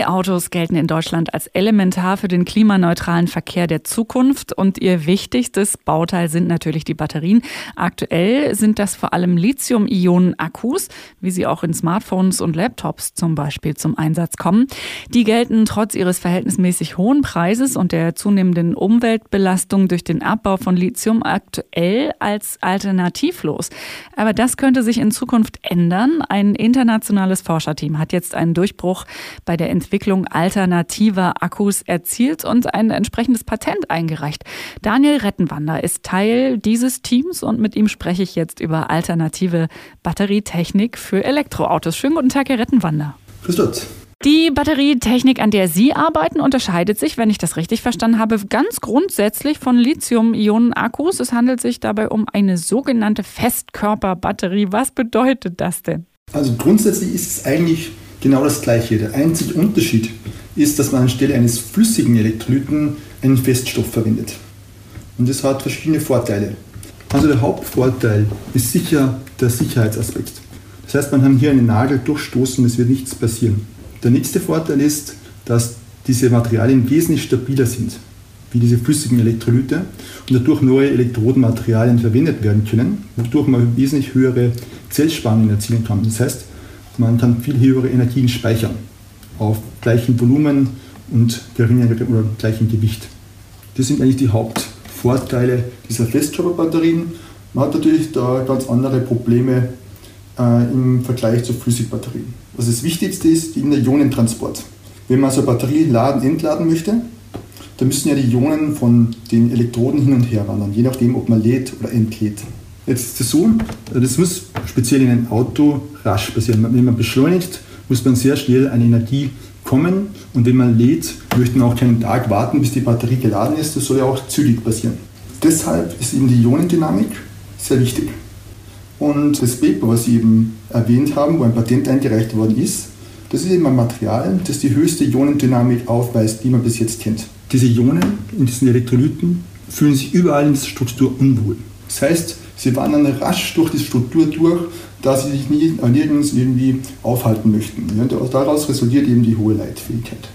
E-Autos gelten in Deutschland als elementar für den klimaneutralen Verkehr der Zukunft und ihr wichtigstes Bauteil sind natürlich die Batterien. Aktuell sind das vor allem Lithium-Ionen-Akkus, wie sie auch in Smartphones und Laptops zum Beispiel zum Einsatz kommen. Die gelten trotz ihres verhältnismäßig hohen Preises und der zunehmenden Umweltbelastung durch den Abbau von Lithium aktuell als alternativlos. Aber das könnte sich in Zukunft ändern. Ein internationales Forscherteam hat jetzt einen Durchbruch bei der Entwicklung alternativer Akkus erzielt und ein entsprechendes Patent eingereicht. Daniel Rettenwander ist Teil dieses Teams und mit ihm spreche ich jetzt über alternative Batterietechnik für Elektroautos. Schönen guten Tag, Herr Rettenwander. Grüß Gott. Die Batterietechnik, an der Sie arbeiten, unterscheidet sich, wenn ich das richtig verstanden habe, ganz grundsätzlich von Lithium-Ionen-Akkus. Es handelt sich dabei um eine sogenannte Festkörperbatterie. Was bedeutet das denn? Also grundsätzlich ist es eigentlich genau das Gleiche. Der einzige Unterschied ist, dass man anstelle eines flüssigen Elektrolyten einen Feststoff verwendet. Und das hat verschiedene Vorteile. Also der Hauptvorteil ist sicher der Sicherheitsaspekt. Das heißt, man kann hier einen Nagel durchstoßen, es wird nichts passieren. Der nächste Vorteil ist, dass diese Materialien wesentlich stabiler sind, wie diese flüssigen Elektrolyte und dadurch neue Elektrodenmaterialien verwendet werden können, wodurch man wesentlich höhere Zellspannungen erzielen kann. Das heißt, man kann viel höhere Energien speichern auf gleichem Volumen und geringerem oder gleichem Gewicht. Das sind eigentlich die Hauptvorteile dieser Festkörperbatterien. Man hat natürlich da ganz andere Probleme äh, im Vergleich zu Flüssigbatterien. Also das Wichtigste ist der Ionentransport. Wenn man so eine Batterie laden, entladen möchte, dann müssen ja die Ionen von den Elektroden hin und her wandern, je nachdem, ob man lädt oder entlädt. Jetzt ist es so, das muss speziell in einem Auto rasch passieren. Wenn man beschleunigt, muss man sehr schnell an Energie kommen und wenn man lädt, möchte man auch keinen Tag warten, bis die Batterie geladen ist. Das soll ja auch zügig passieren. Deshalb ist eben die Ionendynamik sehr wichtig. Und das Paper, was Sie eben erwähnt haben, wo ein Patent eingereicht worden ist, das ist eben ein Material, das die höchste Ionendynamik aufweist, die man bis jetzt kennt. Diese Ionen in diesen Elektrolyten fühlen sich überall in der Struktur unwohl. Das heißt, Sie wandern rasch durch die Struktur durch, da sie sich nie, nirgends irgendwie aufhalten möchten. Ja, daraus resultiert eben die hohe Leitfähigkeit.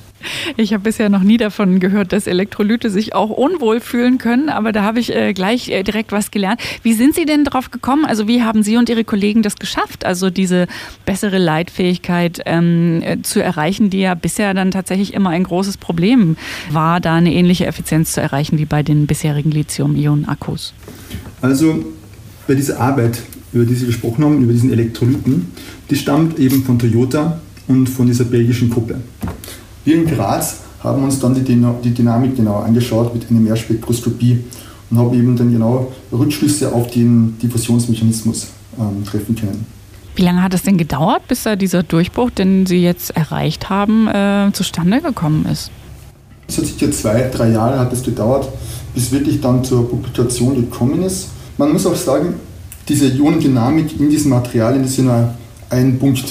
Ich habe bisher noch nie davon gehört, dass Elektrolyte sich auch unwohl fühlen können, aber da habe ich äh, gleich äh, direkt was gelernt. Wie sind Sie denn drauf gekommen? Also wie haben Sie und Ihre Kollegen das geschafft, also diese bessere Leitfähigkeit ähm, äh, zu erreichen, die ja bisher dann tatsächlich immer ein großes Problem war, da eine ähnliche Effizienz zu erreichen wie bei den bisherigen Lithium-Ionen-Akkus? Also bei dieser Arbeit, über die Sie gesprochen haben, über diesen Elektrolyten, die stammt eben von Toyota und von dieser belgischen Gruppe. Wir in Graz haben uns dann die, die Dynamik genau angeschaut mit einer Mehrspektroskopie und haben eben dann genau Rückschlüsse auf den Diffusionsmechanismus ähm, treffen können. Wie lange hat es denn gedauert, bis da dieser Durchbruch, den Sie jetzt erreicht haben, äh, zustande gekommen ist? Es hat sicher zwei, drei Jahre hat es gedauert, bis wirklich dann zur Publikation gekommen ist. Man muss auch sagen, diese Ionendynamik in diesen Materialien ist ja nur ein Punkt,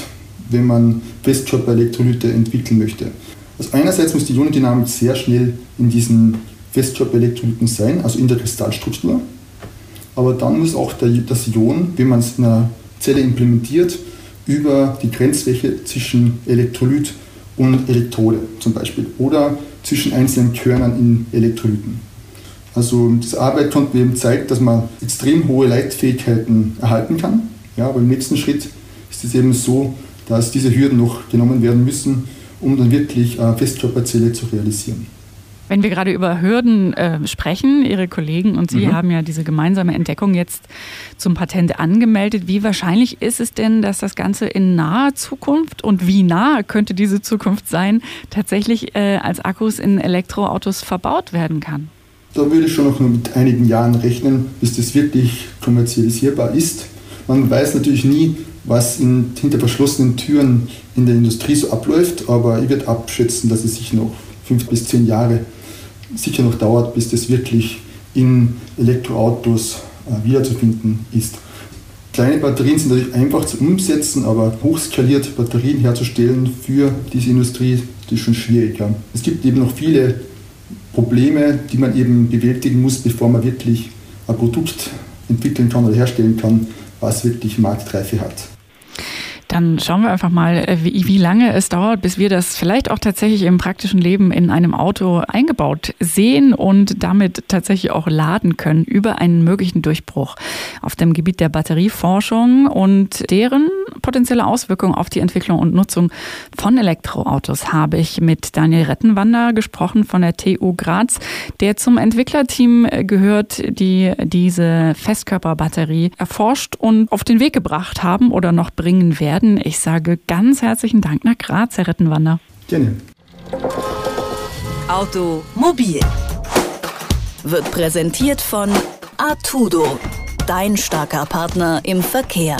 wenn man Festkörperelektrolyte entwickeln möchte. Also einerseits muss die Ionendynamik sehr schnell in diesen Festkörperelektrolyten sein, also in der Kristallstruktur. Aber dann muss auch der, das Ion, wenn man es in einer Zelle implementiert, über die Grenzfläche zwischen Elektrolyt und Elektrode zum Beispiel oder zwischen einzelnen Körnern in Elektrolyten. Also diese Arbeit konnte eben zeigen, dass man extrem hohe Leitfähigkeiten erhalten kann. Ja, aber im nächsten Schritt ist es eben so, dass diese Hürden noch genommen werden müssen, um dann wirklich eine Festkörperzelle zu realisieren. Wenn wir gerade über Hürden äh, sprechen, Ihre Kollegen und Sie mhm. haben ja diese gemeinsame Entdeckung jetzt zum Patent angemeldet. Wie wahrscheinlich ist es denn, dass das Ganze in naher Zukunft und wie nah könnte diese Zukunft sein, tatsächlich äh, als Akkus in Elektroautos verbaut werden kann? Da würde ich schon noch mit einigen Jahren rechnen, bis das wirklich kommerzialisierbar ist. Man weiß natürlich nie, was in, hinter verschlossenen Türen in der Industrie so abläuft, aber ich würde abschätzen, dass es sich noch fünf bis zehn Jahre sicher noch dauert, bis das wirklich in Elektroautos äh, wiederzufinden ist. Kleine Batterien sind natürlich einfach zu umsetzen, aber hochskalierte Batterien herzustellen für diese Industrie, das ist schon schwierig. Ja. Es gibt eben noch viele Probleme, die man eben bewältigen muss, bevor man wirklich ein Produkt entwickeln kann oder herstellen kann, was wirklich Marktreife hat. Dann schauen wir einfach mal, äh, wie, wie, lange es dauert, bis wir das vielleicht auch tatsächlich im praktischen Leben in einem Auto eingebaut sehen und damit tatsächlich auch laden können über einen möglichen Durchbruch auf dem Gebiet der Batterieforschung und deren potenzielle Auswirkungen auf die Entwicklung und Nutzung von Elektroautos habe ich mit Daniel Rettenwander gesprochen von der TU Graz, der zum Entwicklerteam gehört, die diese Festkörperbatterie erforscht und auf den Weg gebracht haben oder noch bringen werden werden. Ich sage ganz herzlichen Dank nach Graz, Herr Rettenwander. Gerne. Automobil wird präsentiert von Artudo, dein starker Partner im Verkehr.